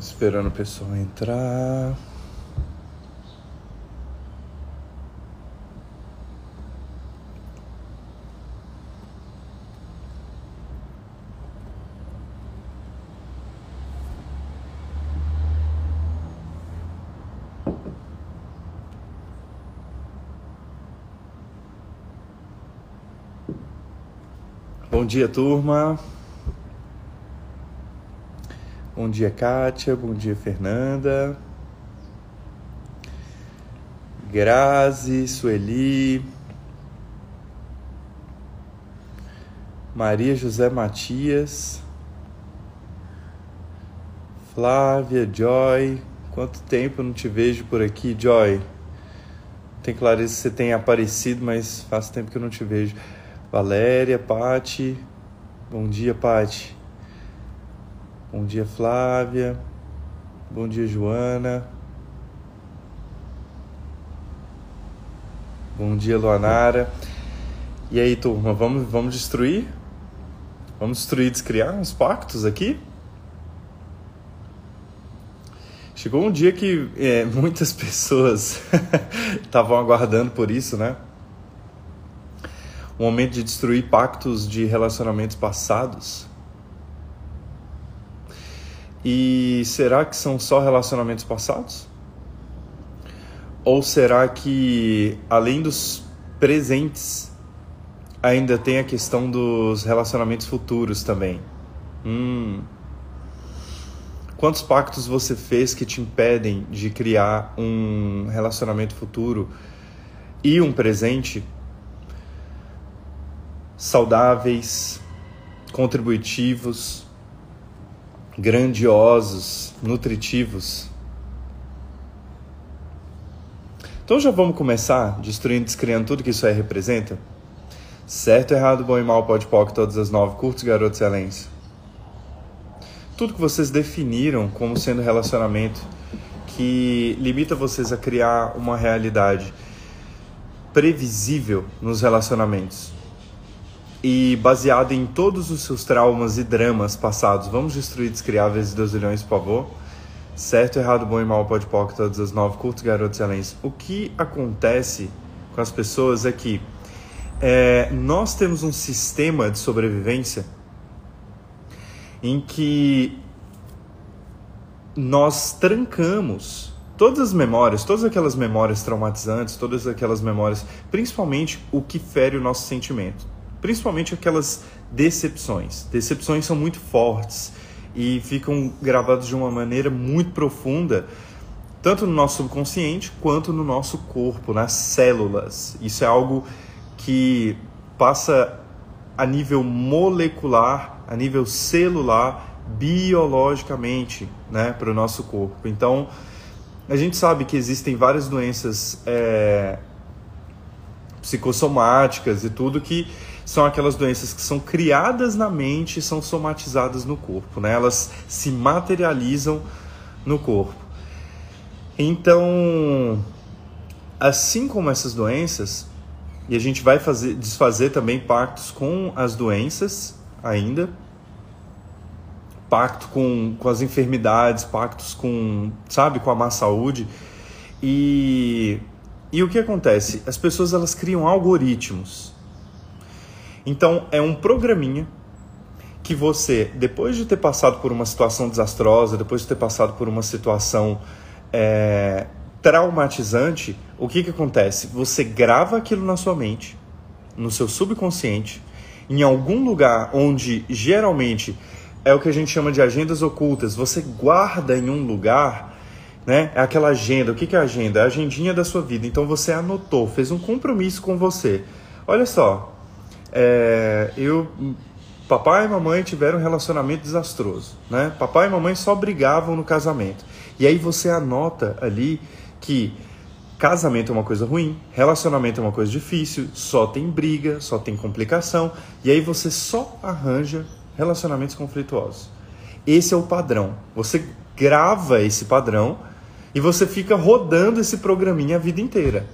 Esperando o pessoal entrar. Bom dia, turma. Bom dia, Kátia. Bom dia, Fernanda. Grazi, Sueli. Maria José Matias. Flávia, Joy. Quanto tempo não te vejo por aqui, Joy? Tem clareza que você tem aparecido, mas faz tempo que eu não te vejo. Valéria, Pati. Bom dia, Pati. Bom dia, Flávia. Bom dia, Joana. Bom dia, Luanara. E aí, turma, vamos, vamos destruir? Vamos destruir e descriar uns pactos aqui? Chegou um dia que é, muitas pessoas estavam aguardando por isso, né? Um momento de destruir pactos de relacionamentos passados. E será que são só relacionamentos passados? Ou será que, além dos presentes, ainda tem a questão dos relacionamentos futuros também? Hum. Quantos pactos você fez que te impedem de criar um relacionamento futuro e um presente saudáveis, contributivos, grandiosos, nutritivos. Então já vamos começar destruindo, descriando tudo que isso aí representa? Certo, errado, bom e mal, pode pode, todas as nove, curtos, garotos, excelência. Tudo que vocês definiram como sendo relacionamento que limita vocês a criar uma realidade previsível nos relacionamentos e baseado em todos os seus traumas e dramas passados. Vamos destruir descriáveis e dozilhões, por favor? Certo, errado, bom e mal, pode pode, todas as nove, curtos, garotos, excelentes. O que acontece com as pessoas é que é, nós temos um sistema de sobrevivência em que nós trancamos todas as memórias, todas aquelas memórias traumatizantes, todas aquelas memórias, principalmente o que fere o nosso sentimento principalmente aquelas decepções. Decepções são muito fortes e ficam gravadas de uma maneira muito profunda, tanto no nosso subconsciente quanto no nosso corpo, nas células. Isso é algo que passa a nível molecular, a nível celular, biologicamente, né, para o nosso corpo. Então, a gente sabe que existem várias doenças é, psicossomáticas e tudo que são aquelas doenças que são criadas na mente e são somatizadas no corpo, né? Elas se materializam no corpo. Então, assim como essas doenças, e a gente vai fazer, desfazer também pactos com as doenças ainda, pacto com, com as enfermidades, pactos com, sabe, com a má saúde. E, e o que acontece? As pessoas elas criam algoritmos então, é um programinha que você, depois de ter passado por uma situação desastrosa, depois de ter passado por uma situação é, traumatizante, o que, que acontece? Você grava aquilo na sua mente, no seu subconsciente, em algum lugar onde geralmente é o que a gente chama de agendas ocultas. Você guarda em um lugar, né? É aquela agenda. O que, que é a agenda? É a agendinha da sua vida. Então você anotou, fez um compromisso com você. Olha só, é, eu papai e mamãe tiveram um relacionamento desastroso, né? Papai e mamãe só brigavam no casamento. E aí você anota ali que casamento é uma coisa ruim, relacionamento é uma coisa difícil, só tem briga, só tem complicação, e aí você só arranja relacionamentos conflituosos. Esse é o padrão. Você grava esse padrão e você fica rodando esse programinha a vida inteira.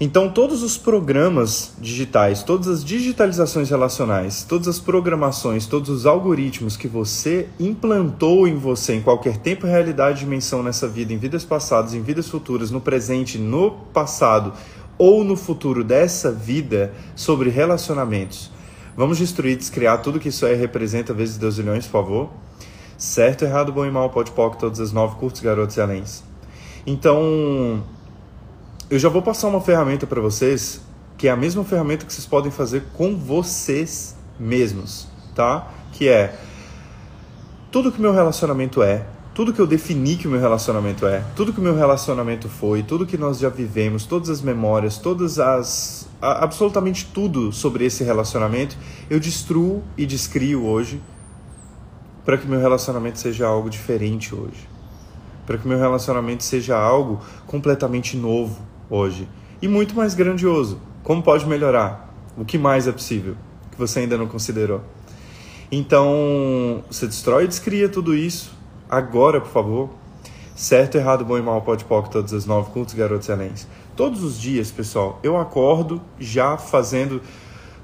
Então, todos os programas digitais, todas as digitalizações relacionais, todas as programações, todos os algoritmos que você implantou em você em qualquer tempo, realidade, dimensão nessa vida, em vidas passadas, em vidas futuras, no presente, no passado ou no futuro dessa vida sobre relacionamentos. Vamos destruir, descriar tudo que isso aí representa vezes Deus milhões, por favor. Certo, errado, bom e mal, pode pode todas as nove, curtos, garotos e aléns. Então, eu já vou passar uma ferramenta para vocês, que é a mesma ferramenta que vocês podem fazer com vocês mesmos, tá? Que é tudo que meu relacionamento é, tudo que eu defini que o meu relacionamento é, tudo que o meu relacionamento foi, tudo que nós já vivemos, todas as memórias, todas as absolutamente tudo sobre esse relacionamento, eu destruo e descrio hoje para que meu relacionamento seja algo diferente hoje. Para que meu relacionamento seja algo completamente novo, hoje e muito mais grandioso. Como pode melhorar? O que mais é possível que você ainda não considerou? Então, você destrói e descria tudo isso agora, por favor. Certo, errado, bom e mal, pode pode todas as nove cultos, garotos excelentes. Todos os dias, pessoal, eu acordo já fazendo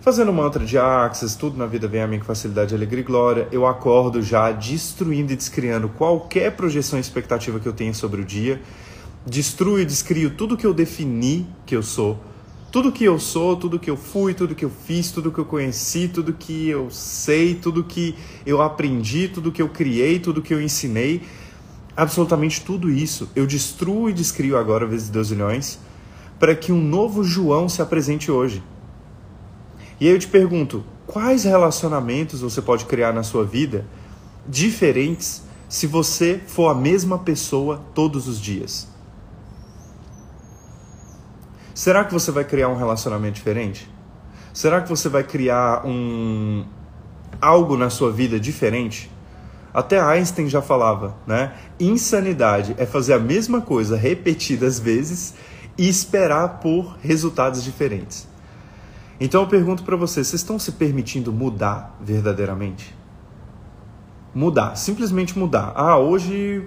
fazendo mantra de Axis, tudo na vida vem a mim com facilidade, alegria e glória. Eu acordo já destruindo e descriando qualquer projeção e expectativa que eu tenha sobre o dia destruo e descrio tudo que eu defini que eu sou. Tudo que eu sou, tudo que eu fui, tudo que eu fiz, tudo que eu conheci, tudo que eu sei, tudo que eu aprendi, tudo que eu criei, tudo que eu ensinei, absolutamente tudo isso eu destruo e descrio agora vezes dois milhões para que um novo João se apresente hoje. E aí eu te pergunto, quais relacionamentos você pode criar na sua vida diferentes se você for a mesma pessoa todos os dias? Será que você vai criar um relacionamento diferente? Será que você vai criar um algo na sua vida diferente? Até Einstein já falava, né? Insanidade é fazer a mesma coisa repetidas vezes e esperar por resultados diferentes. Então eu pergunto para vocês, vocês estão se permitindo mudar verdadeiramente? Mudar, simplesmente mudar. Ah, hoje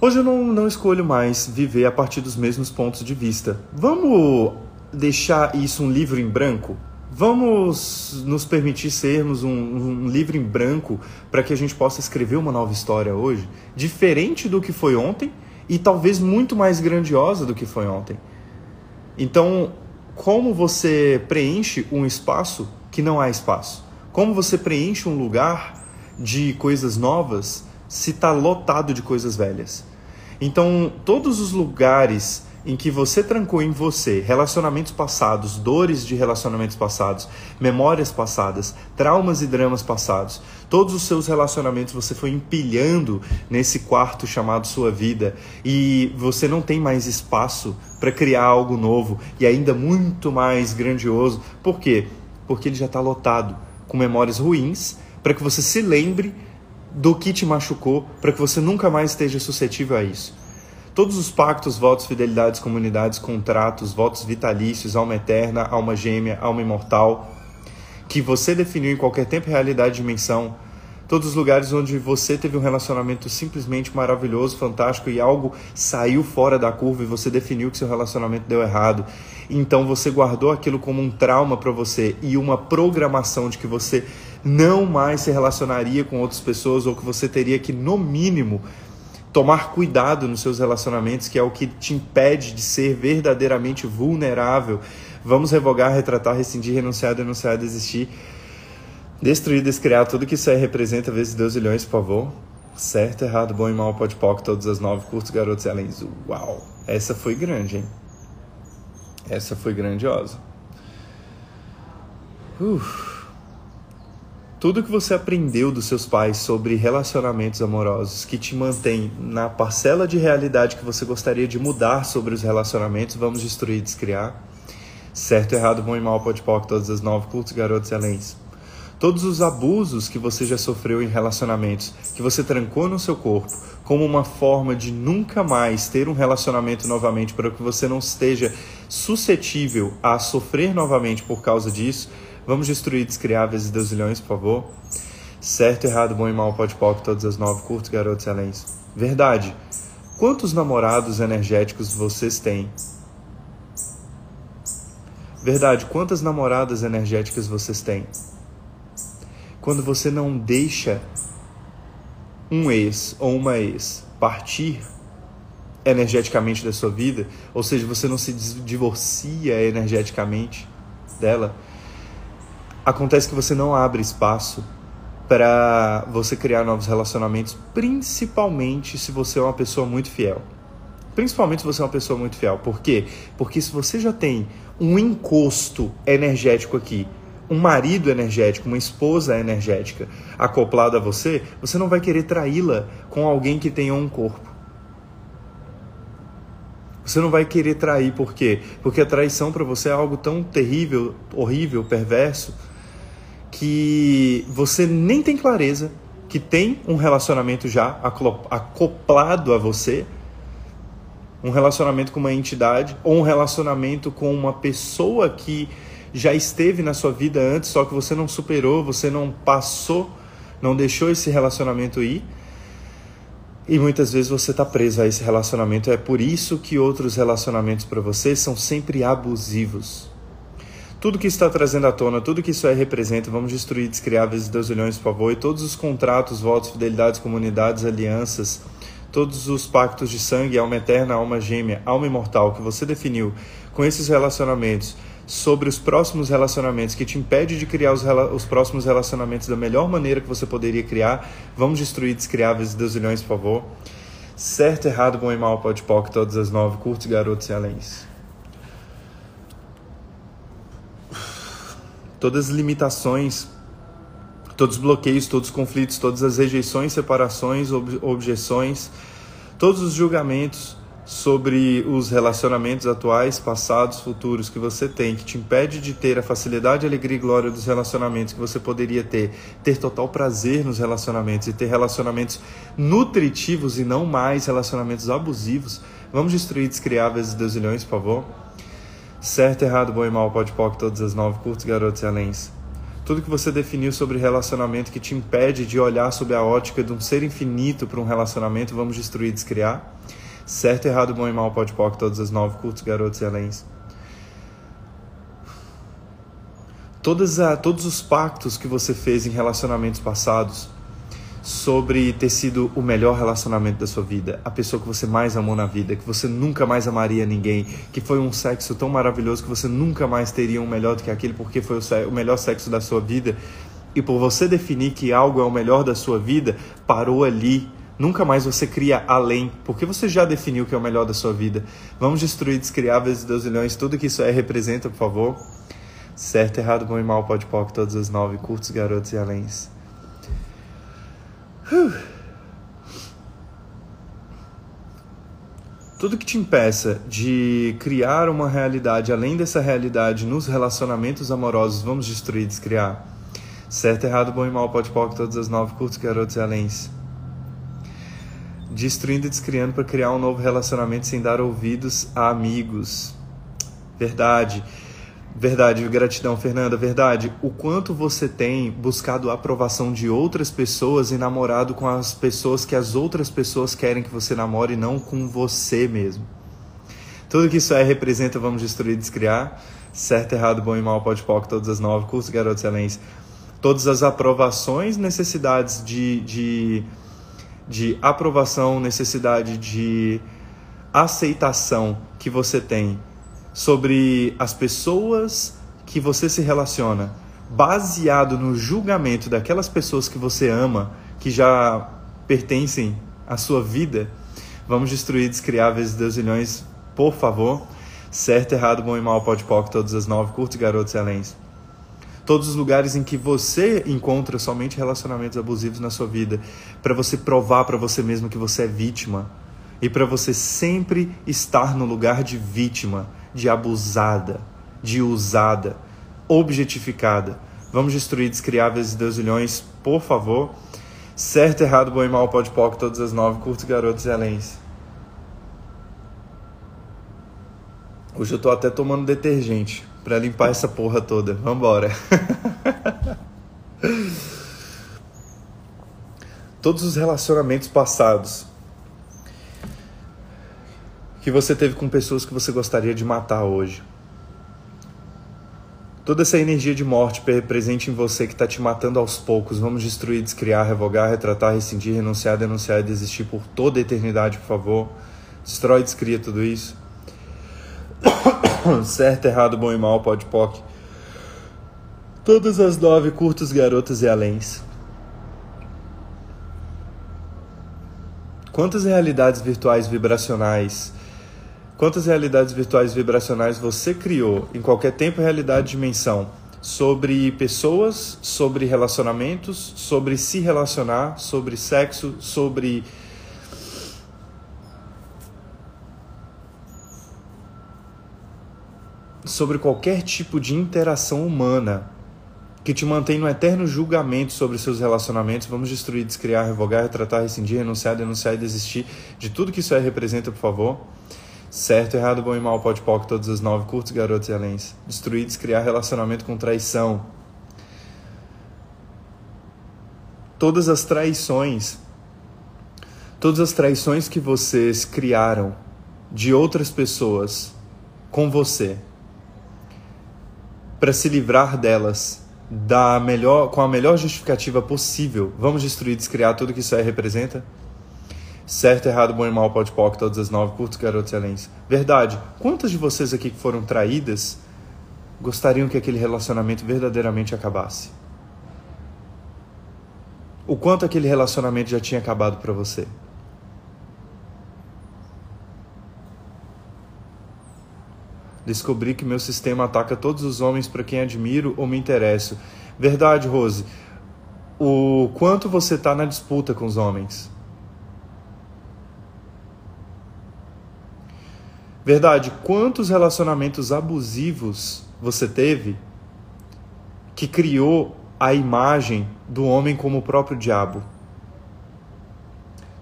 Hoje eu não, não escolho mais viver a partir dos mesmos pontos de vista. Vamos deixar isso um livro em branco? Vamos nos permitir sermos um, um livro em branco para que a gente possa escrever uma nova história hoje, diferente do que foi ontem e talvez muito mais grandiosa do que foi ontem. Então, como você preenche um espaço que não há espaço? Como você preenche um lugar de coisas novas se está lotado de coisas velhas? Então, todos os lugares em que você trancou em você relacionamentos passados, dores de relacionamentos passados, memórias passadas, traumas e dramas passados, todos os seus relacionamentos você foi empilhando nesse quarto chamado sua vida e você não tem mais espaço para criar algo novo e ainda muito mais grandioso. Por quê? Porque ele já está lotado com memórias ruins para que você se lembre do que te machucou para que você nunca mais esteja suscetível a isso. Todos os pactos, votos, fidelidades, comunidades, contratos, votos vitalícios, alma eterna, alma gêmea, alma imortal, que você definiu em qualquer tempo, realidade, dimensão, todos os lugares onde você teve um relacionamento simplesmente maravilhoso, fantástico e algo saiu fora da curva e você definiu que seu relacionamento deu errado. Então você guardou aquilo como um trauma para você e uma programação de que você não mais se relacionaria com outras pessoas ou que você teria que, no mínimo, tomar cuidado nos seus relacionamentos, que é o que te impede de ser verdadeiramente vulnerável. Vamos revogar, retratar, rescindir, renunciar, denunciar, desistir, destruir, descriar tudo que isso aí representa, vezes Deus milhões, por favor. Certo, errado, bom e mal, pode poc, todas as nove, curtos, garotos e além. Uau! Essa foi grande, hein? Essa foi grandiosa. Uf. Tudo que você aprendeu dos seus pais sobre relacionamentos amorosos que te mantém na parcela de realidade que você gostaria de mudar sobre os relacionamentos, vamos destruir e descriar. Certo, errado, bom e mal, pode pau, todas as nove, cultos, garotos e aléns. Todos os abusos que você já sofreu em relacionamentos, que você trancou no seu corpo, como uma forma de nunca mais ter um relacionamento novamente para que você não esteja suscetível a sofrer novamente por causa disso, Vamos destruir descriáveis e deusilhões, por favor? Certo, errado, bom e mal, pode pop, todas as nove, curtos, garotos excelentes. Verdade. Quantos namorados energéticos vocês têm? Verdade, quantas namoradas energéticas vocês têm? Quando você não deixa um ex ou uma ex partir energeticamente da sua vida, ou seja, você não se divorcia energeticamente dela, acontece que você não abre espaço para você criar novos relacionamentos, principalmente se você é uma pessoa muito fiel. Principalmente se você é uma pessoa muito fiel. Por quê? Porque se você já tem um encosto energético aqui, um marido energético, uma esposa energética acoplada a você, você não vai querer traí-la com alguém que tenha um corpo. Você não vai querer trair, por quê? Porque a traição para você é algo tão terrível, horrível, perverso, que você nem tem clareza que tem um relacionamento já acoplado a você um relacionamento com uma entidade ou um relacionamento com uma pessoa que já esteve na sua vida antes, só que você não superou, você não passou, não deixou esse relacionamento ir. E muitas vezes você está preso a esse relacionamento. É por isso que outros relacionamentos para você são sempre abusivos. Tudo que está trazendo à tona, tudo que isso aí representa, vamos destruir, descriar vezes Deus olhões, por favor, e todos os contratos, votos, fidelidades, comunidades, alianças, todos os pactos de sangue, alma eterna, alma gêmea, alma imortal que você definiu com esses relacionamentos sobre os próximos relacionamentos que te impede de criar os, os próximos relacionamentos da melhor maneira que você poderia criar, vamos destruir descriáveis deusilhões, por favor. Certo, errado, bom e mal, pode poc, todas as nove, curtos, garotos e aléns. Todas as limitações todos os bloqueios, todos os conflitos, todas as rejeições, separações, ob objeções, todos os julgamentos sobre os relacionamentos atuais, passados, futuros que você tem, que te impede de ter a facilidade, alegria e glória dos relacionamentos que você poderia ter, ter total prazer nos relacionamentos e ter relacionamentos nutritivos e não mais relacionamentos abusivos. Vamos destruir, descriar vezes deusilhões, por favor. Certo, errado, bom e mal, pode pop, todas as nove, curtos, garotos e aléns. Tudo que você definiu sobre relacionamento que te impede de olhar sob a ótica de um ser infinito para um relacionamento, vamos destruir e descriar. Certo, errado, bom e mal, pode pôr todas as nove, curtos, garotos e aléns. Todas a, todos os pactos que você fez em relacionamentos passados, sobre ter sido o melhor relacionamento da sua vida, a pessoa que você mais amou na vida, que você nunca mais amaria ninguém, que foi um sexo tão maravilhoso que você nunca mais teria um melhor do que aquele porque foi o, melhor sexo da sua vida. E por você definir que algo é o melhor da sua vida, parou ali. Nunca mais você cria além, porque você já definiu que é o melhor da sua vida. Vamos destruir, descriar vezes Deus milhões, tudo que isso é representa, por favor. Certo, errado, bom e mal, pode pop, todas as nove, curtos, garotos e aléns. Tudo que te impeça de criar uma realidade além dessa realidade nos relacionamentos amorosos, vamos destruir, descriar. Certo, errado, bom e mal, pode pode todas as nove, curtos, garotos e aléns. Destruindo e descriando para criar um novo relacionamento sem dar ouvidos a amigos. Verdade. Verdade, gratidão, Fernanda. Verdade. O quanto você tem buscado a aprovação de outras pessoas e namorado com as pessoas que as outras pessoas querem que você namore, não com você mesmo. Tudo que isso é representa, vamos destruir, descriar. Certo, errado, bom e mal, pode pôr todas as nove, curso Garoto Excelência. Todas as aprovações, necessidades de, de, de aprovação, necessidade de aceitação que você tem sobre as pessoas que você se relaciona, baseado no julgamento daquelas pessoas que você ama, que já pertencem à sua vida, vamos destruir, descriar vezes deusilhões, por favor. Certo, errado, bom e mal, pode poc, todas as nove, curtos, garotos excelentes. Todos os lugares em que você encontra somente relacionamentos abusivos na sua vida, para você provar para você mesmo que você é vítima e para você sempre estar no lugar de vítima de abusada, de usada, objetificada. Vamos destruir descriáveis e deusilhões, por favor. Certo, errado, bom e mal, pode pó, todas as nove, curtos, garotos e aléns. Hoje eu tô até tomando detergente para limpar essa porra toda. Vambora. Todos os relacionamentos passados que você teve com pessoas que você gostaria de matar hoje. Toda essa energia de morte presente em você que está te matando aos poucos, vamos destruir, descriar, revogar, retratar, rescindir, renunciar, denunciar e desistir por toda a eternidade, por favor. Destrói, descria tudo isso. certo, errado, bom e mal, pode poc. Todas as nove curtos, garotas e aléns. Quantas realidades virtuais vibracionais Quantas realidades virtuais vibracionais você criou em qualquer tempo, realidade, dimensão? Sobre pessoas, sobre relacionamentos, sobre se relacionar, sobre sexo, sobre sobre qualquer tipo de interação humana que te mantém no eterno julgamento sobre seus relacionamentos. Vamos destruir, descriar, revogar, retratar, rescindir, renunciar, denunciar e desistir de tudo que isso aí representa, por favor. Certo, errado, bom e mal, pode poc, todas as nove, curtos, garotos e aléns. Destruir, descriar relacionamento com traição. Todas as traições, todas as traições que vocês criaram de outras pessoas com você, para se livrar delas da melhor, com a melhor justificativa possível, vamos destruir, descriar tudo que isso aí representa? Certo, errado, bom e mal, pode poc, todas as nove, curtos, garotos excelentes. Verdade, quantas de vocês aqui que foram traídas gostariam que aquele relacionamento verdadeiramente acabasse? O quanto aquele relacionamento já tinha acabado para você? Descobri que meu sistema ataca todos os homens para quem admiro ou me interesso. Verdade, Rose. O quanto você está na disputa com os homens? Verdade, quantos relacionamentos abusivos você teve que criou a imagem do homem como o próprio diabo?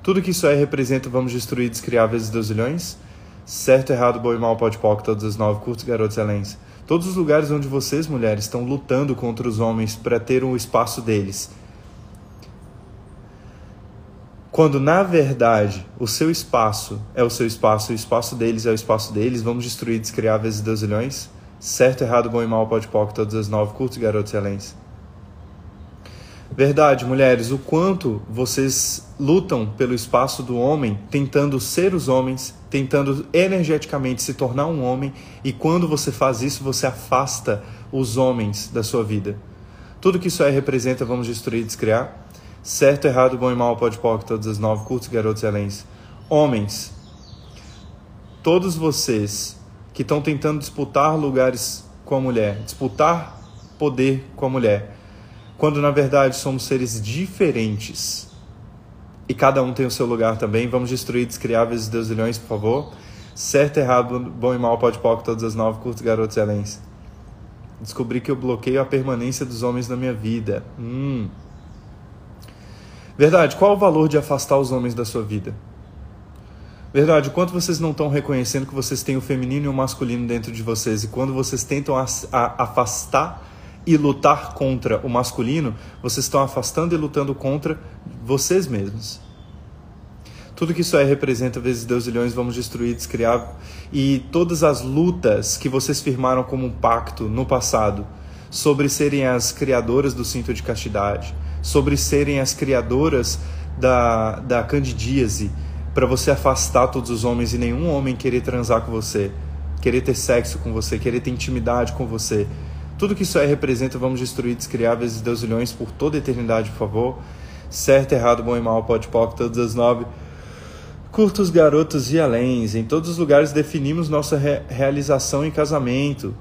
Tudo que isso aí representa, vamos destruir, descriar vezes dois milhões? Certo, errado, bom e mal, pode poc, todos os nove, curtos, garotos, excelentes. Todos os lugares onde vocês, mulheres, estão lutando contra os homens para ter um espaço deles quando na verdade o seu espaço é o seu espaço, o espaço deles é o espaço deles, vamos destruir, descriar vezes dois milhões? Certo, errado, bom e mal, pode poc, todas as nove, curtos, garotos excelentes. Verdade, mulheres, o quanto vocês lutam pelo espaço do homem, tentando ser os homens, tentando energeticamente se tornar um homem, e quando você faz isso, você afasta os homens da sua vida. Tudo que isso aí representa, vamos destruir, descriar? Certo, errado, bom e mal, pode poc, todas as nove, curtos, garotos excelentes. Homens, todos vocês que estão tentando disputar lugares com a mulher, disputar poder com a mulher, quando na verdade somos seres diferentes e cada um tem o seu lugar também, vamos destruir, descriar vezes deusilhões, por favor. Certo, errado, bom e mal, pode poc, todas as nove, curtos, garotos excelentes. Descobri que eu bloqueio a permanência dos homens na minha vida. Hum. Verdade, qual o valor de afastar os homens da sua vida? Verdade, quanto vocês não estão reconhecendo que vocês têm o feminino e o masculino dentro de vocês e quando vocês tentam afastar e lutar contra o masculino, vocês estão afastando e lutando contra vocês mesmos. Tudo que isso aí representa, vezes Deus ilhões, vamos destruir, descriar. E todas as lutas que vocês firmaram como um pacto no passado sobre serem as criadoras do cinto de castidade, sobre serem as criadoras da, da candidíase, para você afastar todos os homens e nenhum homem querer transar com você, querer ter sexo com você, querer ter intimidade com você. Tudo que isso aí representa, vamos destruir, descriar vezes Deus milhões por toda a eternidade, por favor. Certo, errado, bom e mal, pode pop, todas as nove. Curtos, garotos e aléns. Em todos os lugares definimos nossa re realização em casamento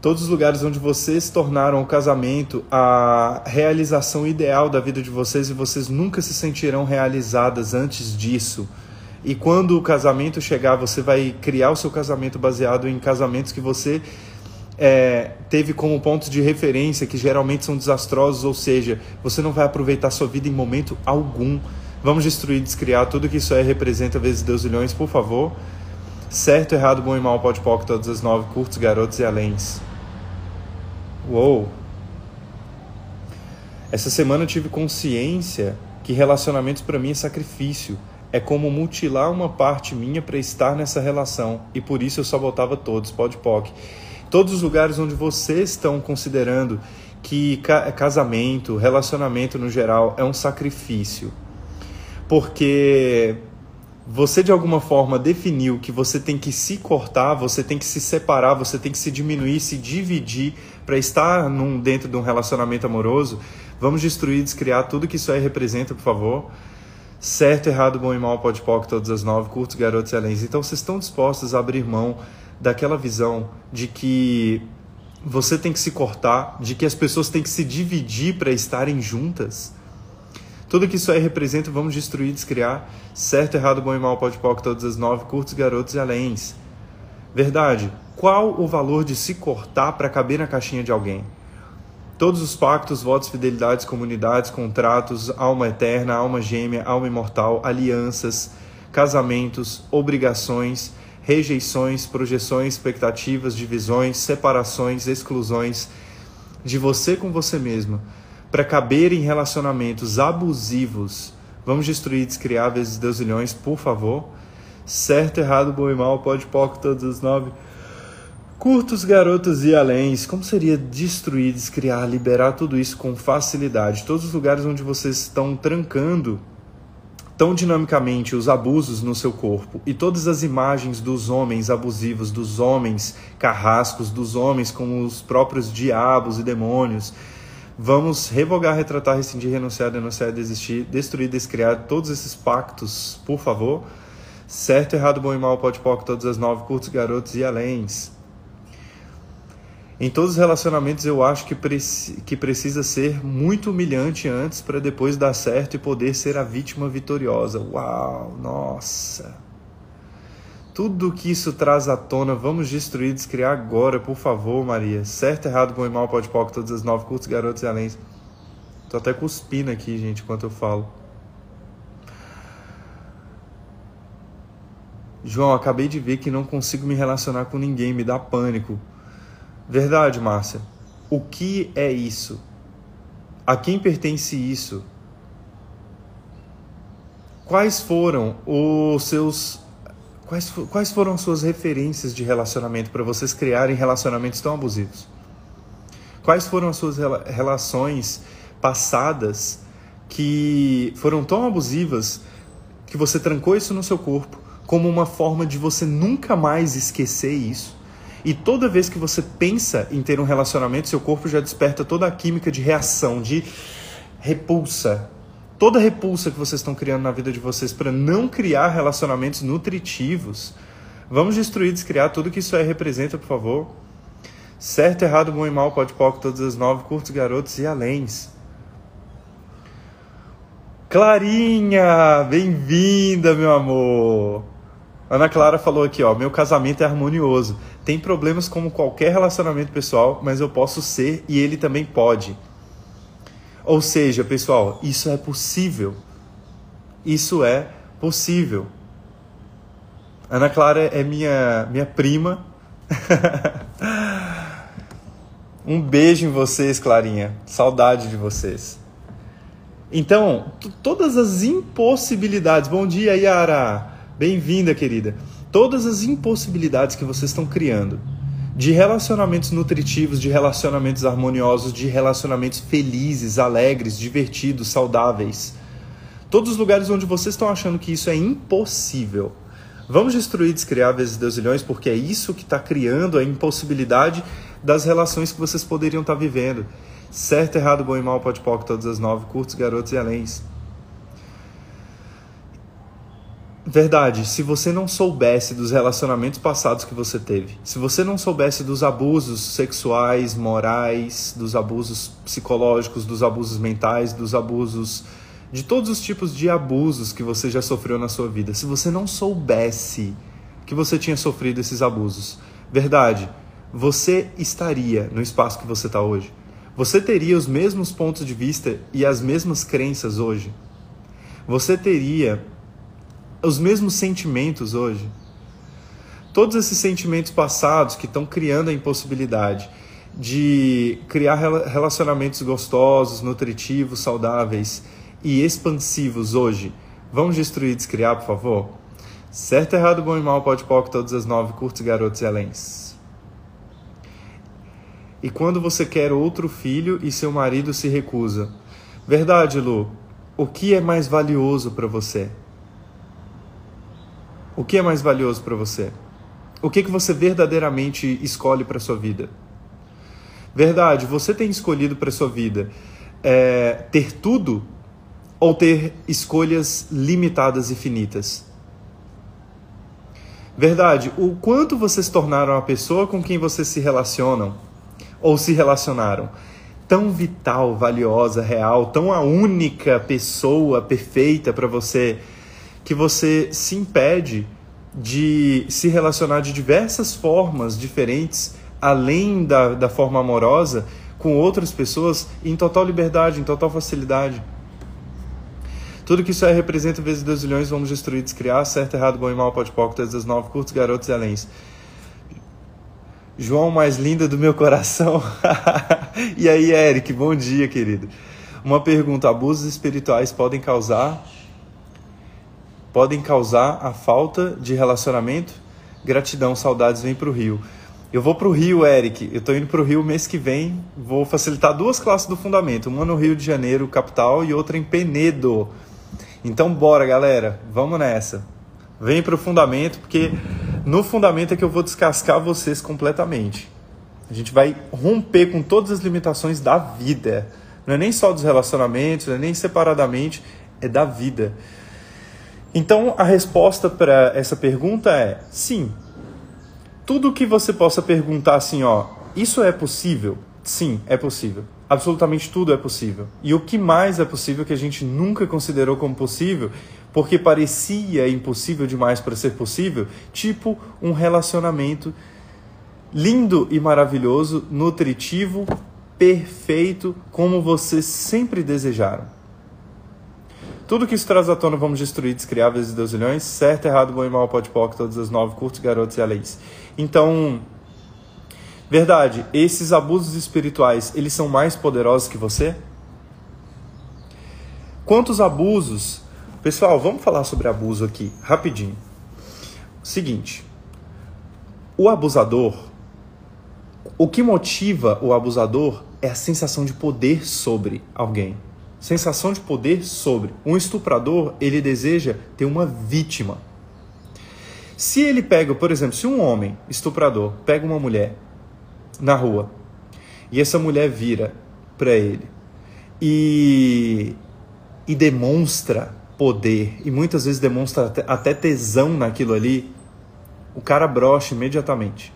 todos os lugares onde vocês tornaram o casamento a realização ideal da vida de vocês e vocês nunca se sentirão realizadas antes disso. E quando o casamento chegar, você vai criar o seu casamento baseado em casamentos que você é, teve como pontos de referência, que geralmente são desastrosos, ou seja, você não vai aproveitar sua vida em momento algum. Vamos destruir, descriar tudo que isso é representa vezes Deus milhões, por favor. Certo, errado, bom e mal, pode poc, todas as nove, curtos, garotos e aléns. Uou! Essa semana eu tive consciência que relacionamentos para mim é sacrifício. É como mutilar uma parte minha para estar nessa relação. E por isso eu sabotava todos, pode poc. Todos os lugares onde vocês estão considerando que casamento, relacionamento no geral é um sacrifício. Porque você de alguma forma definiu que você tem que se cortar, você tem que se separar, você tem que se diminuir, se dividir para estar num, dentro de um relacionamento amoroso, vamos destruir, descriar tudo que isso aí representa, por favor. Certo, errado, bom e mal, pode poc, todas as nove, curtos, garotos e além. Então vocês estão dispostos a abrir mão daquela visão de que você tem que se cortar, de que as pessoas têm que se dividir para estarem juntas? Tudo que isso aí representa, vamos destruir, descriar. Certo, errado, bom e mal, pode poc, todas as nove, curtos, garotos e aléns. Verdade. Qual o valor de se cortar para caber na caixinha de alguém? Todos os pactos, votos, fidelidades, comunidades, contratos, alma eterna, alma gêmea, alma imortal, alianças, casamentos, obrigações, rejeições, projeções, expectativas, divisões, separações, exclusões de você com você mesma para caber em relacionamentos abusivos. Vamos destruir, descriar vezes deusilhões, por favor. Certo, errado, bom e mal, pode, pouco, todos os nove. Curtos, garotos e aléns. Como seria destruir, descriar, liberar tudo isso com facilidade? Todos os lugares onde vocês estão trancando tão dinamicamente os abusos no seu corpo e todas as imagens dos homens abusivos, dos homens carrascos, dos homens como os próprios diabos e demônios. Vamos revogar, retratar, rescindir, renunciar, denunciar, desistir, destruir, descriar todos esses pactos, por favor. Certo, errado, bom e mal, pode, poc, todas as nove, curtos, garotos e aléns. Em todos os relacionamentos eu acho que, preci que precisa ser muito humilhante antes para depois dar certo e poder ser a vítima vitoriosa. Uau, nossa! Tudo que isso traz à tona, vamos destruir, descriar agora, por favor, Maria. Certo, errado, bom e mal, pode pouco, todas as nove curtos, garotos e além. Tô até cuspindo aqui, gente, enquanto eu falo. João, acabei de ver que não consigo me relacionar com ninguém, me dá pânico. Verdade, Márcia. O que é isso? A quem pertence isso? Quais foram os seus quais, quais foram as suas referências de relacionamento para vocês criarem relacionamentos tão abusivos? Quais foram as suas relações passadas que foram tão abusivas que você trancou isso no seu corpo como uma forma de você nunca mais esquecer isso? E toda vez que você pensa em ter um relacionamento, seu corpo já desperta toda a química de reação, de repulsa. Toda repulsa que vocês estão criando na vida de vocês para não criar relacionamentos nutritivos. Vamos destruir, descriar tudo que isso aí representa, por favor. Certo, errado, bom e mal, pode pouco, todas as nove, curtos, garotos e aléns. Clarinha, bem-vinda, meu amor. Ana Clara falou aqui, ó, meu casamento é harmonioso. Tem problemas como qualquer relacionamento pessoal, mas eu posso ser e ele também pode. Ou seja, pessoal, isso é possível. Isso é possível. Ana Clara é minha minha prima. um beijo em vocês, Clarinha. Saudade de vocês. Então, todas as impossibilidades. Bom dia, Yara. Bem-vinda, querida. Todas as impossibilidades que vocês estão criando de relacionamentos nutritivos, de relacionamentos harmoniosos, de relacionamentos felizes, alegres, divertidos, saudáveis. Todos os lugares onde vocês estão achando que isso é impossível. Vamos destruir, descriar vezes deusilhões, porque é isso que está criando a impossibilidade das relações que vocês poderiam estar tá vivendo. Certo, errado, bom e mal, pode pouco, todas as nove, curtos, garotos e aléns. Verdade, se você não soubesse dos relacionamentos passados que você teve, se você não soubesse dos abusos sexuais, morais, dos abusos psicológicos, dos abusos mentais, dos abusos de todos os tipos de abusos que você já sofreu na sua vida, se você não soubesse que você tinha sofrido esses abusos, verdade, você estaria no espaço que você está hoje? Você teria os mesmos pontos de vista e as mesmas crenças hoje? Você teria os mesmos sentimentos hoje. Todos esses sentimentos passados que estão criando a impossibilidade de criar relacionamentos gostosos, nutritivos, saudáveis e expansivos hoje, vamos destruir e descriar, por favor? Certo, errado, bom e mal, pode pouco, todas as nove, curtos, garotos e aléns. e quando você quer outro filho e seu marido se recusa. Verdade, Lu. O que é mais valioso para você? O que é mais valioso para você? O que que você verdadeiramente escolhe para sua vida? Verdade, você tem escolhido para sua vida é, ter tudo ou ter escolhas limitadas e finitas? Verdade, o quanto vocês tornaram a pessoa com quem vocês se relacionam ou se relacionaram tão vital, valiosa, real, tão a única pessoa perfeita para você que você se impede de se relacionar de diversas formas diferentes, além da, da forma amorosa, com outras pessoas em total liberdade, em total facilidade. Tudo que isso é representa vezes dois milhões, vamos destruir, descriar, certo, errado, bom e mal, pode pouco, todas as nove, curtos, garotos e aléns. João mais linda do meu coração. e aí, Eric, bom dia, querido. Uma pergunta: abusos espirituais podem causar podem causar a falta de relacionamento? Gratidão, saudades, vem pro Rio. Eu vou pro Rio, Eric. Eu tô indo pro Rio mês que vem. Vou facilitar duas classes do fundamento, uma no Rio de Janeiro, capital, e outra em Penedo. Então bora, galera. Vamos nessa. Vem pro fundamento, porque no fundamento é que eu vou descascar vocês completamente. A gente vai romper com todas as limitações da vida. Não é nem só dos relacionamentos, não é nem separadamente, é da vida. Então a resposta para essa pergunta é sim. Tudo que você possa perguntar assim, ó, isso é possível? Sim, é possível. Absolutamente tudo é possível. E o que mais é possível que a gente nunca considerou como possível porque parecia impossível demais para ser possível, tipo um relacionamento lindo e maravilhoso, nutritivo, perfeito, como vocês sempre desejaram. Tudo que isso traz à tona vamos destruir, descriar vezes Deus milhões, certo, errado, bom e mal, pode poc, todas as nove, curtos, garotos e aleis. Então, verdade, esses abusos espirituais, eles são mais poderosos que você? Quantos abusos Pessoal, vamos falar sobre abuso aqui, rapidinho. Seguinte, o abusador, o que motiva o abusador é a sensação de poder sobre alguém. Sensação de poder sobre. Um estuprador, ele deseja ter uma vítima. Se ele pega, por exemplo, se um homem estuprador pega uma mulher na rua e essa mulher vira para ele e, e demonstra poder e muitas vezes demonstra até tesão naquilo ali, o cara brocha imediatamente.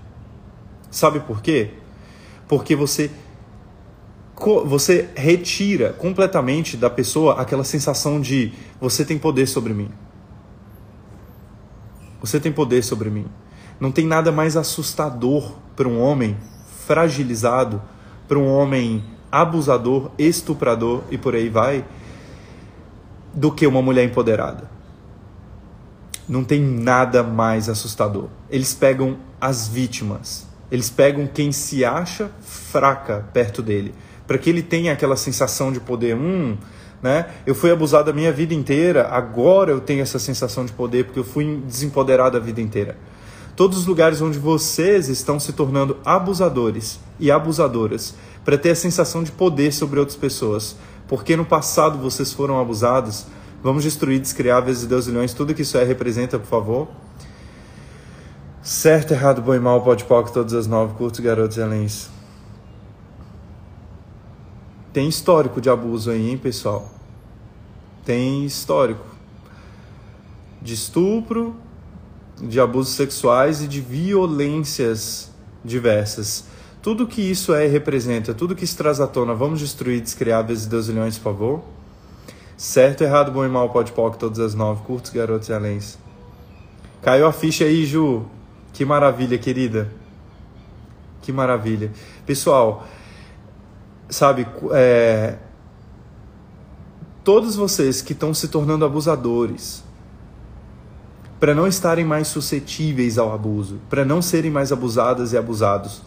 Sabe por quê? Porque você você retira completamente da pessoa aquela sensação de você tem poder sobre mim. Você tem poder sobre mim. Não tem nada mais assustador para um homem fragilizado, para um homem abusador, estuprador e por aí vai, do que uma mulher empoderada. Não tem nada mais assustador. Eles pegam as vítimas, eles pegam quem se acha fraca perto dele, para que ele tenha aquela sensação de poder. Hum, né? Eu fui abusado a minha vida inteira, agora eu tenho essa sensação de poder porque eu fui desempoderado a vida inteira. Todos os lugares onde vocês estão se tornando abusadores e abusadoras para ter a sensação de poder sobre outras pessoas, porque no passado vocês foram abusados. Vamos destruir, descriar vezes Deus milhões, tudo que isso é representa, por favor. Certo, errado, bom e mal, pode pode todas as nove, curtos, garotos e aléns. Tem histórico de abuso aí, hein, pessoal? Tem histórico de estupro, de abusos sexuais e de violências diversas. Tudo que isso é e representa, tudo que isso traz à tona, vamos destruir, descriar vezes Deus milhões, por favor? Certo, errado, bom e mal, pode pode todas as nove, curtos, garotos e aléns. Caiu a ficha aí, Ju. Que maravilha, querida. Que maravilha. Pessoal, sabe, é, todos vocês que estão se tornando abusadores, para não estarem mais suscetíveis ao abuso, para não serem mais abusadas e abusados,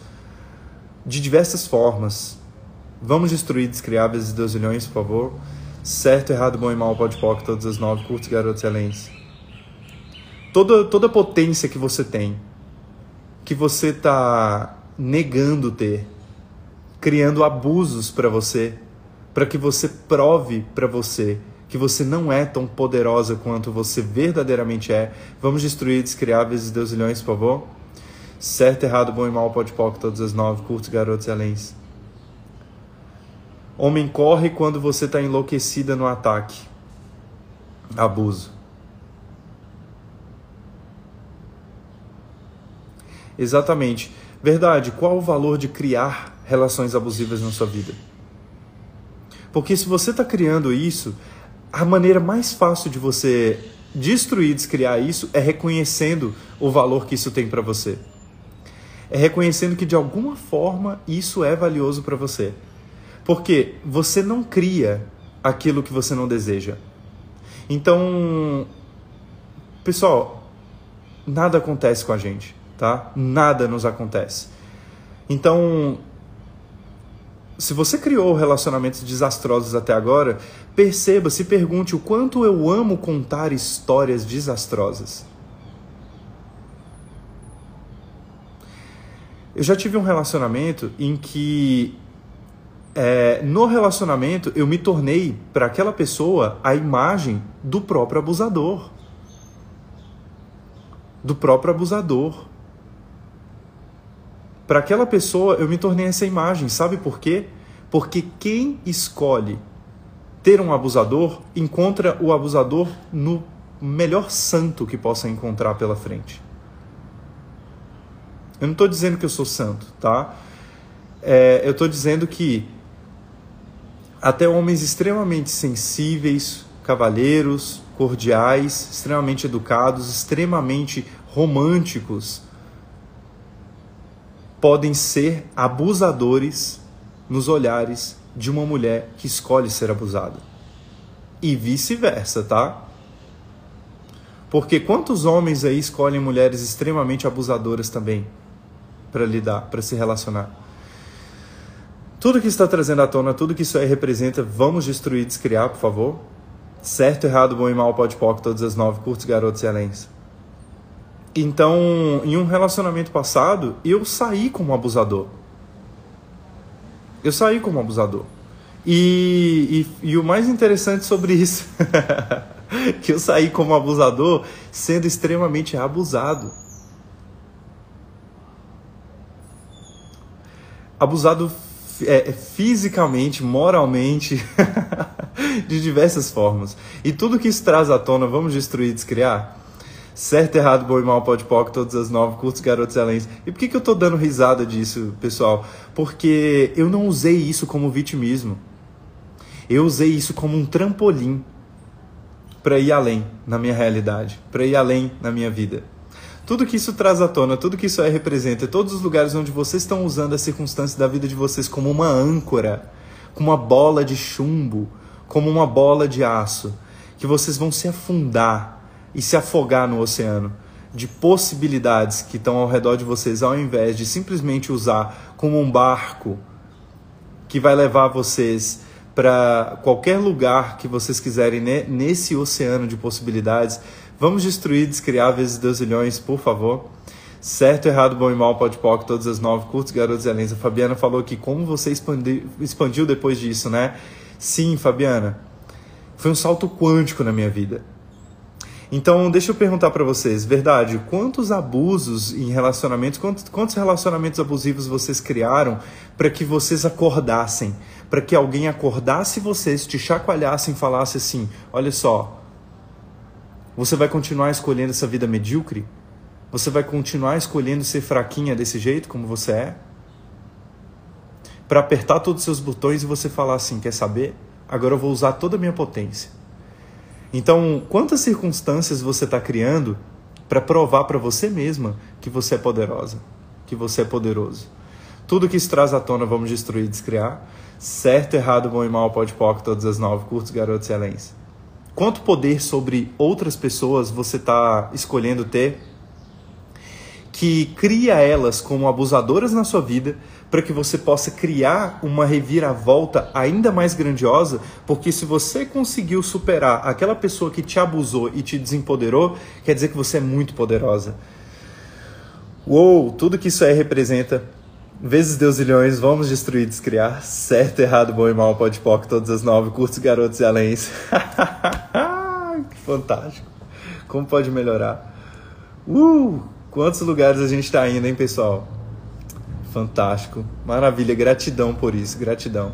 de diversas formas. Vamos destruir descriáveis e deusilhões, por favor. Certo, errado, bom e mal, pode poc, todas as nove, curtos, garotos excelentes. Toda, toda a potência que você tem, que você está negando ter, criando abusos para você, para que você prove para você que você não é tão poderosa quanto você verdadeiramente é. Vamos destruir, descriar vezes Deus milhões, por favor? Certo, errado, bom e mal, pode pode todas as nove, curtos, garotos e aléns. Homem corre quando você está enlouquecida no ataque. Abuso. Exatamente. Verdade. Qual o valor de criar relações abusivas na sua vida? Porque se você está criando isso, a maneira mais fácil de você destruir, descriar isso é reconhecendo o valor que isso tem para você. É reconhecendo que de alguma forma isso é valioso para você. Porque você não cria aquilo que você não deseja. Então, pessoal, nada acontece com a gente, tá? Nada nos acontece. Então, se você criou relacionamentos desastrosos até agora, perceba, se pergunte o quanto eu amo contar histórias desastrosas. Eu já tive um relacionamento em que é, no relacionamento eu me tornei para aquela pessoa a imagem do próprio abusador. Do próprio abusador. Para aquela pessoa eu me tornei essa imagem. Sabe por quê? Porque quem escolhe ter um abusador encontra o abusador no melhor santo que possa encontrar pela frente. Eu não estou dizendo que eu sou santo, tá? É, eu estou dizendo que até homens extremamente sensíveis, cavalheiros, cordiais, extremamente educados, extremamente românticos, podem ser abusadores nos olhares de uma mulher que escolhe ser abusada. E vice-versa, tá? Porque quantos homens aí escolhem mulheres extremamente abusadoras também para lidar, para se relacionar? Tudo que está trazendo à tona, tudo que isso aí representa, vamos destruir, descriar, por favor. Certo, errado, bom e mal, pode poc, todas as nove, curtos, garotos e aléns. Então, em um relacionamento passado, eu saí como abusador. Eu saí como abusador. E, e, e o mais interessante sobre isso, que eu saí como abusador sendo extremamente abusado. Abusado é, é, fisicamente, moralmente, de diversas formas. E tudo que isso traz à tona, vamos destruir e descriar? Certo, errado, bom e mal, pode poc, todas as nove, curtos, garotos excelentes. E por que, que eu tô dando risada disso, pessoal? Porque eu não usei isso como vitimismo. Eu usei isso como um trampolim para ir além na minha realidade, para ir além na minha vida. Tudo que isso traz à tona, tudo que isso aí representa, todos os lugares onde vocês estão usando as circunstâncias da vida de vocês como uma âncora, como uma bola de chumbo, como uma bola de aço, que vocês vão se afundar e se afogar no oceano de possibilidades que estão ao redor de vocês, ao invés de simplesmente usar como um barco que vai levar vocês para qualquer lugar que vocês quiserem nesse oceano de possibilidades, Vamos destruir, descriar vezes deusilhões, por favor. Certo, errado, bom e mal, pode poc, todas as nove, curtos, garotos e além. A Fabiana falou que como você expandiu, expandiu depois disso, né? Sim, Fabiana. Foi um salto quântico na minha vida. Então, deixa eu perguntar para vocês, verdade, quantos abusos em relacionamentos, quantos, quantos relacionamentos abusivos vocês criaram para que vocês acordassem, para que alguém acordasse vocês, te chacoalhasse e falasse assim: olha só, você vai continuar escolhendo essa vida medíocre? Você vai continuar escolhendo ser fraquinha desse jeito como você é? Para apertar todos os seus botões e você falar assim: quer saber? Agora eu vou usar toda a minha potência. Então, quantas circunstâncias você está criando para provar para você mesma que você é poderosa, que você é poderoso? Tudo que isso traz à tona, vamos destruir, descriar. Certo, errado, bom e mal, pode poc, todas as nove, curtos, garotos excelentes quanto poder sobre outras pessoas você está escolhendo ter, que cria elas como abusadoras na sua vida, para que você possa criar uma reviravolta ainda mais grandiosa, porque se você conseguiu superar aquela pessoa que te abusou e te desempoderou, quer dizer que você é muito poderosa. Uou, tudo que isso aí representa Vezes deusilhões, vamos destruir, descriar. Certo, errado, bom e mal, pode poc, todas as nove, curtos, garotos e aléns. que fantástico. Como pode melhorar? Uh! Quantos lugares a gente está indo, hein, pessoal? Fantástico. Maravilha. Gratidão por isso. Gratidão.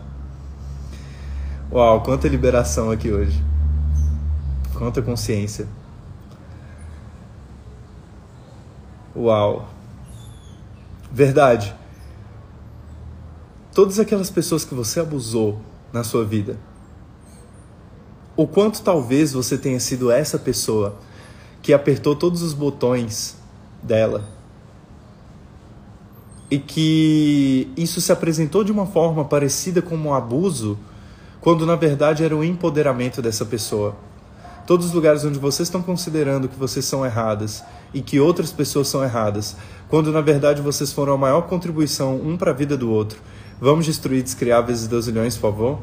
Uau, quanta liberação aqui hoje. Quanta consciência. Uau. Verdade todas aquelas pessoas que você abusou na sua vida. O quanto talvez você tenha sido essa pessoa que apertou todos os botões dela e que isso se apresentou de uma forma parecida como um abuso, quando na verdade era o empoderamento dessa pessoa. Todos os lugares onde vocês estão considerando que vocês são erradas e que outras pessoas são erradas, quando na verdade vocês foram a maior contribuição um para a vida do outro Vamos destruir, descriar vezes 12 milhões, por favor?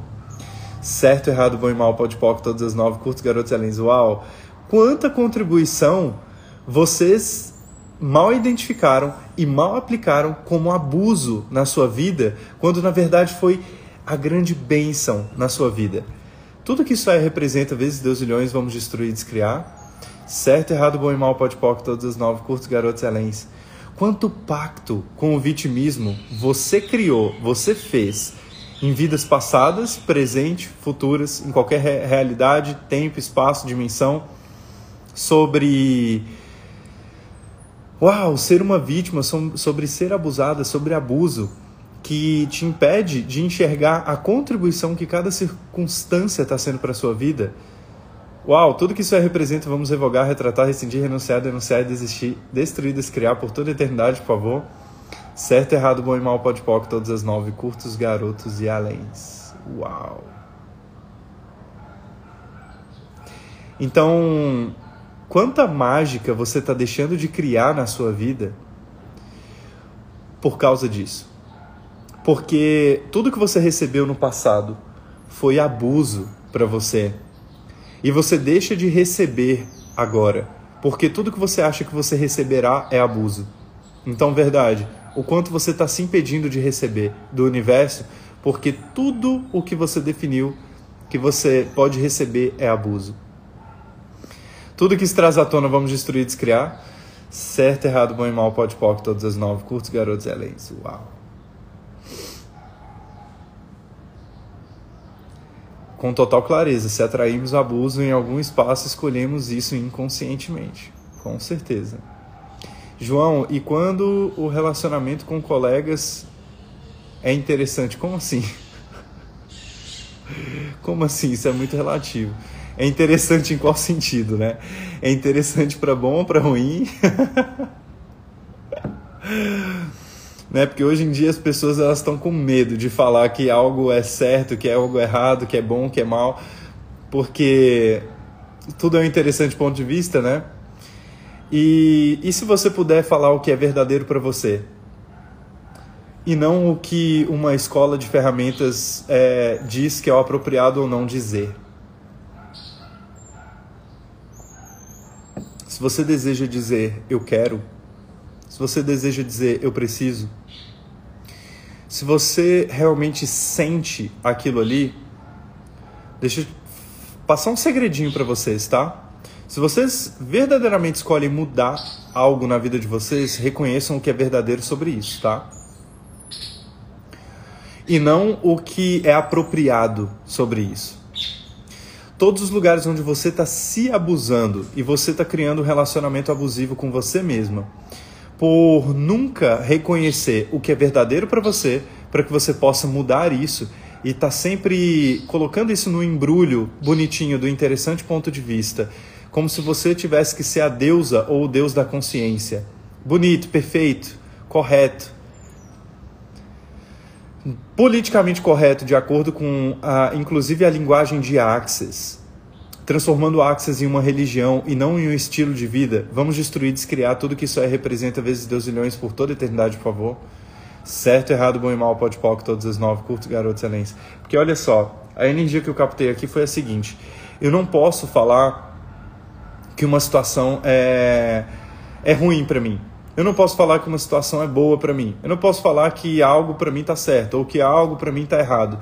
Certo, errado, bom e mal, pode todas as nove, curtos, garotos e Uau! Quanta contribuição vocês mal identificaram e mal aplicaram como abuso na sua vida, quando na verdade foi a grande bênção na sua vida. Tudo que isso aí representa, vezes Deus milhões, vamos destruir, descriar. Certo, errado, bom e mal, pode pop, todas as nove, curtos, garotos e Quanto pacto com o vitimismo você criou, você fez em vidas passadas, presente, futuras, em qualquer re realidade, tempo, espaço, dimensão, sobre uau, ser uma vítima, sobre ser abusada, sobre abuso, que te impede de enxergar a contribuição que cada circunstância está sendo para sua vida Uau, tudo que isso representa, vamos revogar, retratar, rescindir, renunciar, denunciar, desistir, destruir, descriar por toda a eternidade, por favor. Certo, errado, bom e mal, pode poc, todas as nove, curtos, garotos e aléns. Uau. Então, quanta mágica você está deixando de criar na sua vida por causa disso? Porque tudo que você recebeu no passado foi abuso para você e você deixa de receber agora, porque tudo que você acha que você receberá é abuso. Então, verdade, o quanto você está se impedindo de receber do universo, porque tudo o que você definiu que você pode receber é abuso. Tudo que se traz à tona vamos destruir e descriar. Certo, errado, bom e mal, pode pop, todas as nove, curtos, garotos além. Uau. com total clareza. Se atraímos abuso em algum espaço, escolhemos isso inconscientemente. Com certeza. João, e quando o relacionamento com colegas é interessante? Como assim? Como assim? Isso é muito relativo. É interessante em qual sentido, né? É interessante para bom ou para ruim? né? Porque hoje em dia as pessoas elas estão com medo de falar que algo é certo, que é algo errado, que é bom, que é mal, porque tudo é um interessante ponto de vista, né? E, e se você puder falar o que é verdadeiro para você? E não o que uma escola de ferramentas é, diz que é o apropriado ou não dizer. Se você deseja dizer eu quero, se você deseja dizer eu preciso, se você realmente sente aquilo ali, deixa eu passar um segredinho para vocês, tá? Se vocês verdadeiramente escolhem mudar algo na vida de vocês, reconheçam o que é verdadeiro sobre isso, tá? E não o que é apropriado sobre isso. Todos os lugares onde você está se abusando e você está criando um relacionamento abusivo com você mesma, por nunca reconhecer o que é verdadeiro para você, para que você possa mudar isso e tá sempre colocando isso no embrulho bonitinho do interessante ponto de vista, como se você tivesse que ser a deusa ou o deus da consciência. Bonito, perfeito, correto. Politicamente correto, de acordo com a, inclusive a linguagem de Axis transformando Axis em uma religião e não em um estilo de vida, vamos destruir, descriar tudo que isso aí representa vezes Deus milhões por toda a eternidade, por favor. Certo, errado, bom e mal, pode pop, todas as nove, curtos, garotos, excelência. Porque olha só, a energia que eu captei aqui foi a seguinte: eu não posso falar que uma situação é, é ruim para mim. Eu não posso falar que uma situação é boa para mim. Eu não posso falar que algo para mim tá certo ou que algo para mim tá errado.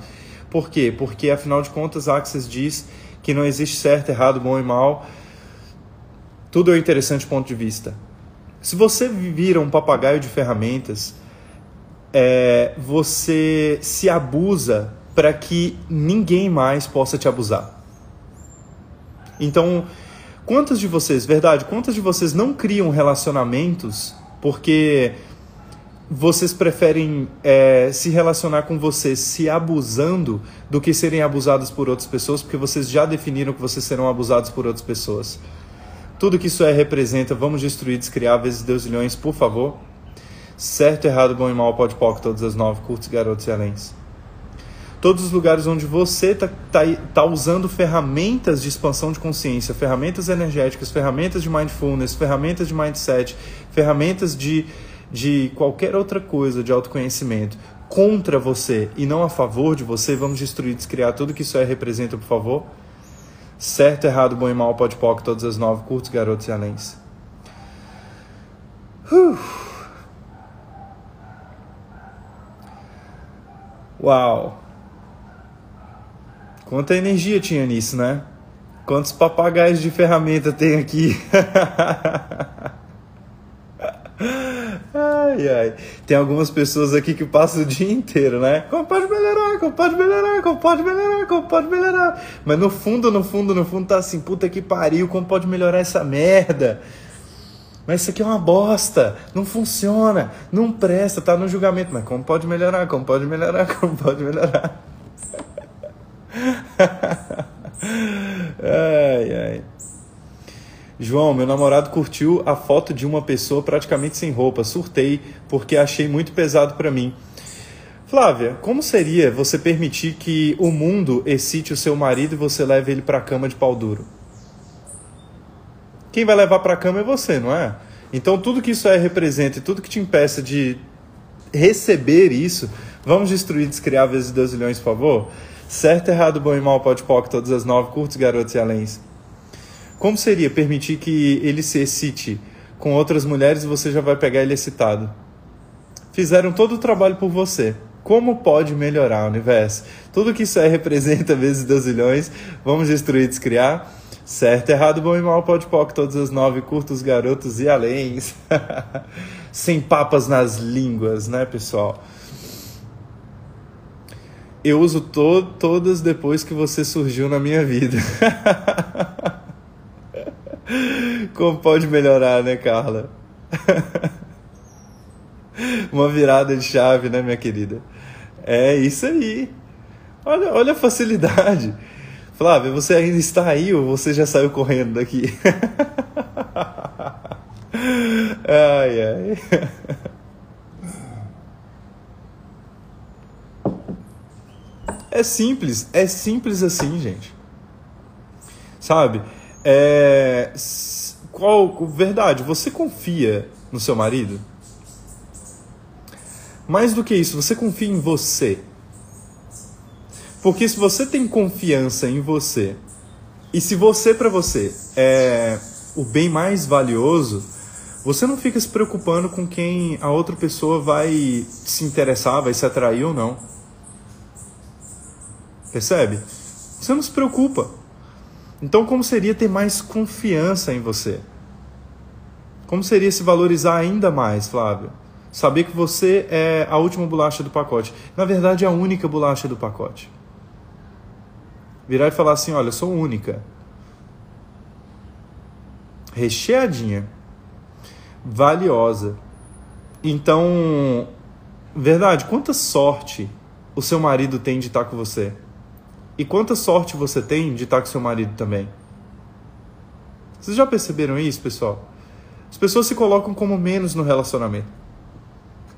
Por quê? Porque afinal de contas, Axis diz que não existe certo, errado, bom e mal. Tudo é um interessante ponto de vista. Se você vira um papagaio de ferramentas, é, você se abusa para que ninguém mais possa te abusar. Então, quantas de vocês, verdade, quantas de vocês não criam relacionamentos porque vocês preferem é, se relacionar com vocês se abusando do que serem abusados por outras pessoas, porque vocês já definiram que vocês serão abusados por outras pessoas. Tudo que isso é representa, vamos destruir, descriar vezes deusilhões, por favor. Certo, errado, bom e mal, pode pode, todas as nove, curtos, garotos e aléns. Todos os lugares onde você está tá, tá usando ferramentas de expansão de consciência, ferramentas energéticas, ferramentas de mindfulness, ferramentas de mindset, ferramentas de, de qualquer outra coisa de autoconhecimento contra você e não a favor de você, vamos destruir, descriar tudo que isso é representa, por favor. Certo, errado, bom e mal, pode poc, todas as nove, curtos, garotos e aléns. Uau! Quanta energia tinha nisso, né? Quantos papagaios de ferramenta tem aqui? ai, ai. Tem algumas pessoas aqui que passam o dia inteiro, né? Como pode melhorar, como pode melhorar, como pode melhorar, como pode melhorar. Mas no fundo, no fundo, no fundo tá assim, puta que pariu, como pode melhorar essa merda? Mas isso aqui é uma bosta, não funciona, não presta, tá no julgamento. Mas como pode melhorar, como pode melhorar, como pode melhorar? Ai, ai. João, meu namorado curtiu a foto de uma pessoa praticamente sem roupa. Surtei porque achei muito pesado para mim. Flávia, como seria você permitir que o mundo excite o seu marido e você leve ele para a cama de pau duro? Quem vai levar para a cama é você, não é? Então tudo que isso é representa e tudo que te impeça de receber isso, vamos destruir, descriar vezes 12 milhões, por favor? Certo, errado, bom e mal, pode poc, todas as nove, curtos, garotos e aléns. Como seria permitir que ele se excite com outras mulheres e você já vai pegar ele excitado? Fizeram todo o trabalho por você. Como pode melhorar o universo? Tudo que isso aí representa vezes dozilhões, vamos destruir descriar? Certo, errado, bom e mal, pode poc, todas as nove, curtos, garotos e aléns. Sem papas nas línguas, né, pessoal? Eu uso to todas depois que você surgiu na minha vida. Como pode melhorar, né, Carla? Uma virada de chave, né, minha querida? É isso aí. Olha, olha a facilidade. Flávia, você ainda está aí ou você já saiu correndo daqui? ai, ai. É simples, é simples assim, gente. Sabe? É, qual verdade? Você confia no seu marido? Mais do que isso, você confia em você. Porque se você tem confiança em você, e se você para você é o bem mais valioso, você não fica se preocupando com quem a outra pessoa vai se interessar, vai se atrair ou não. Percebe? Você não se preocupa. Então, como seria ter mais confiança em você? Como seria se valorizar ainda mais, Flávio? Saber que você é a última bolacha do pacote. Na verdade, é a única bolacha do pacote. Virar e falar assim: olha, eu sou única. Recheadinha. Valiosa. Então, verdade, quanta sorte o seu marido tem de estar com você? E quanta sorte você tem de estar com seu marido também. Vocês já perceberam isso, pessoal? As pessoas se colocam como menos no relacionamento.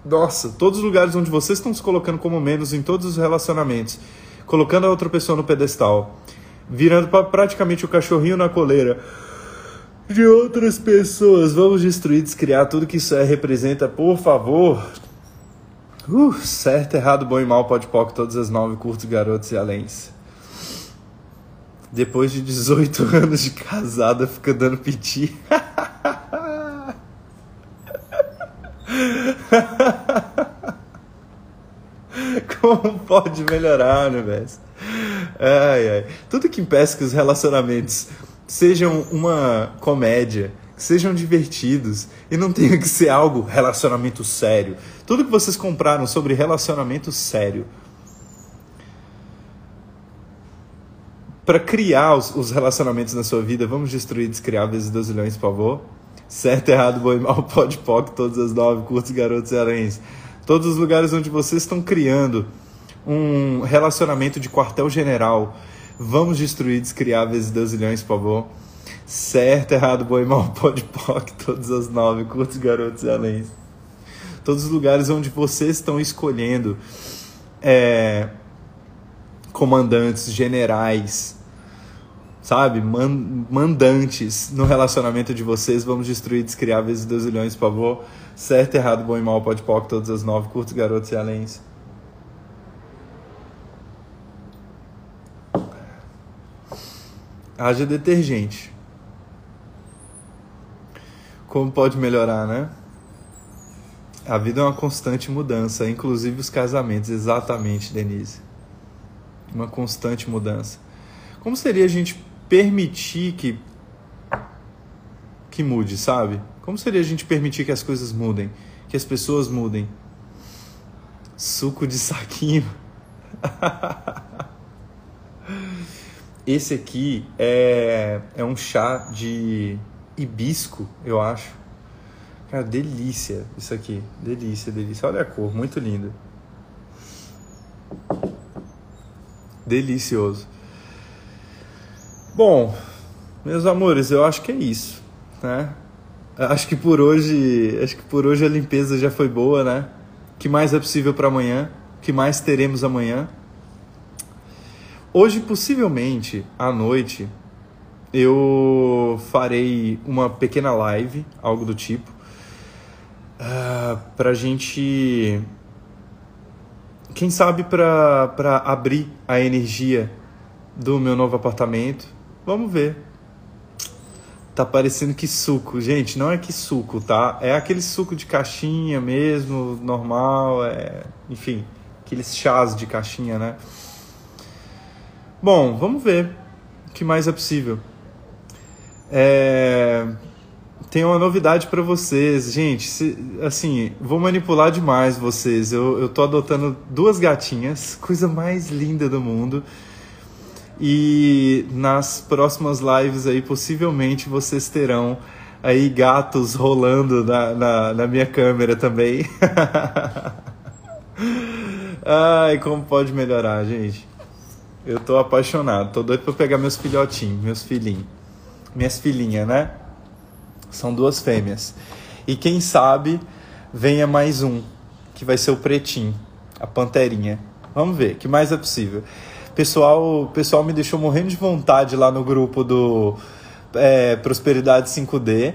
Nossa, todos os lugares onde vocês estão se colocando como menos em todos os relacionamentos, colocando a outra pessoa no pedestal, virando praticamente o cachorrinho na coleira de outras pessoas. Vamos destruir, descriar tudo que isso é, representa, por favor. Uh, certo, errado, bom e mal, pode todas as nove, curtos, garotos e aléns depois de 18 anos de casada, fica dando piti. Como pode melhorar, universo? Ai, ai. Tudo que impeça que os relacionamentos sejam uma comédia, que sejam divertidos e não tenha que ser algo relacionamento sério. Tudo que vocês compraram sobre relacionamento sério para criar os, os, relacionamentos na sua vida, vamos destruir, descriar vezes 12 milhões, por favor. Certo, errado, bom e mal, pode, pode, todas as nove, curtos, garotos e aranhas. Todos os lugares onde vocês estão criando um relacionamento de quartel-general. Vamos destruir, descriar vezes 12 milhões, por favor. Certo, errado, bom e mal, pode, pode, todas as nove, curtos, garotos e aranhas. Todos os lugares onde vocês estão escolhendo é, comandantes, generais, sabe? Man mandantes no relacionamento de vocês. Vamos destruir, descriar vezes 2 milhões, por favor. Certo, errado, bom e mal, pode pop, todas as nove, curtos, garotos e aléns. Haja detergente. Como pode melhorar, né? A vida é uma constante mudança, inclusive os casamentos, exatamente, Denise uma constante mudança. Como seria a gente permitir que que mude, sabe? Como seria a gente permitir que as coisas mudem, que as pessoas mudem? Suco de saquinho. Esse aqui é, é um chá de hibisco, eu acho. Cara, delícia isso aqui. Delícia, delícia. Olha a cor, muito lindo. Delicioso. Bom, meus amores, eu acho que é isso, né? Acho que por hoje, acho que por hoje a limpeza já foi boa, né? O que mais é possível para amanhã? O que mais teremos amanhã? Hoje, possivelmente, à noite, eu farei uma pequena live, algo do tipo, uh, pra gente quem sabe para abrir a energia do meu novo apartamento. Vamos ver. Tá parecendo que suco. Gente, não é que suco, tá? É aquele suco de caixinha mesmo, normal, é... enfim, aqueles chás de caixinha, né? Bom, vamos ver o que mais é possível. É tenho uma novidade para vocês. Gente, se, assim, vou manipular demais vocês. Eu, eu tô adotando duas gatinhas, coisa mais linda do mundo. E nas próximas lives aí, possivelmente, vocês terão aí gatos rolando na, na, na minha câmera também. Ai, como pode melhorar, gente? Eu tô apaixonado, tô doido pra pegar meus filhotinhos, meus filhinhos. Minhas filhinhas, né? São duas fêmeas. E quem sabe venha mais um, que vai ser o pretinho, a panterinha. Vamos ver, que mais é possível. Pessoal, pessoal me deixou morrendo de vontade lá no grupo do é, Prosperidade 5D,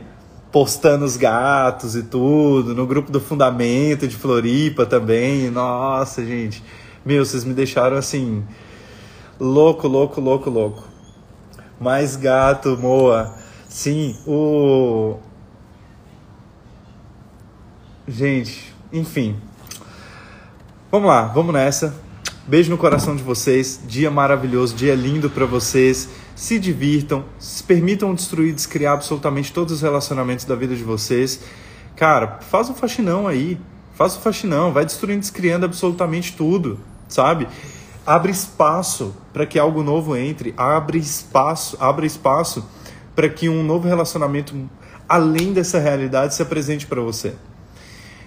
postando os gatos e tudo, no grupo do Fundamento de Floripa também. Nossa, gente. Meu, vocês me deixaram assim louco, louco, louco, louco. Mais gato, Moa. Sim, o. Gente, enfim. Vamos lá, vamos nessa. Beijo no coração de vocês. Dia maravilhoso, dia lindo para vocês. Se divirtam, se permitam destruir, descriar absolutamente todos os relacionamentos da vida de vocês. Cara, faz um faxinão aí. Faz um faxinão, vai destruindo, descriando absolutamente tudo, sabe? Abre espaço para que algo novo entre. Abre espaço, abre espaço para que um novo relacionamento além dessa realidade se apresente para você.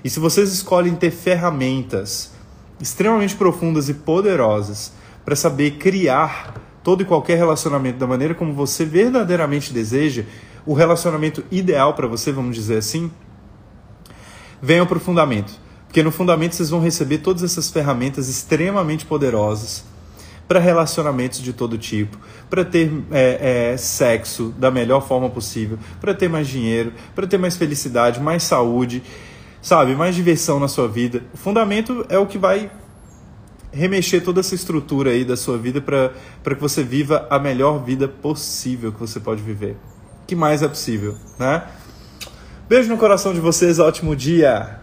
E se vocês escolhem ter ferramentas extremamente profundas e poderosas para saber criar todo e qualquer relacionamento da maneira como você verdadeiramente deseja, o relacionamento ideal para você, vamos dizer assim, venham para o fundamento. Porque no fundamento vocês vão receber todas essas ferramentas extremamente poderosas para relacionamentos de todo tipo, para ter é, é, sexo da melhor forma possível, para ter mais dinheiro, para ter mais felicidade, mais saúde, sabe, mais diversão na sua vida. O fundamento é o que vai remexer toda essa estrutura aí da sua vida para que você viva a melhor vida possível que você pode viver. Que mais é possível, né? Beijo no coração de vocês, ótimo dia!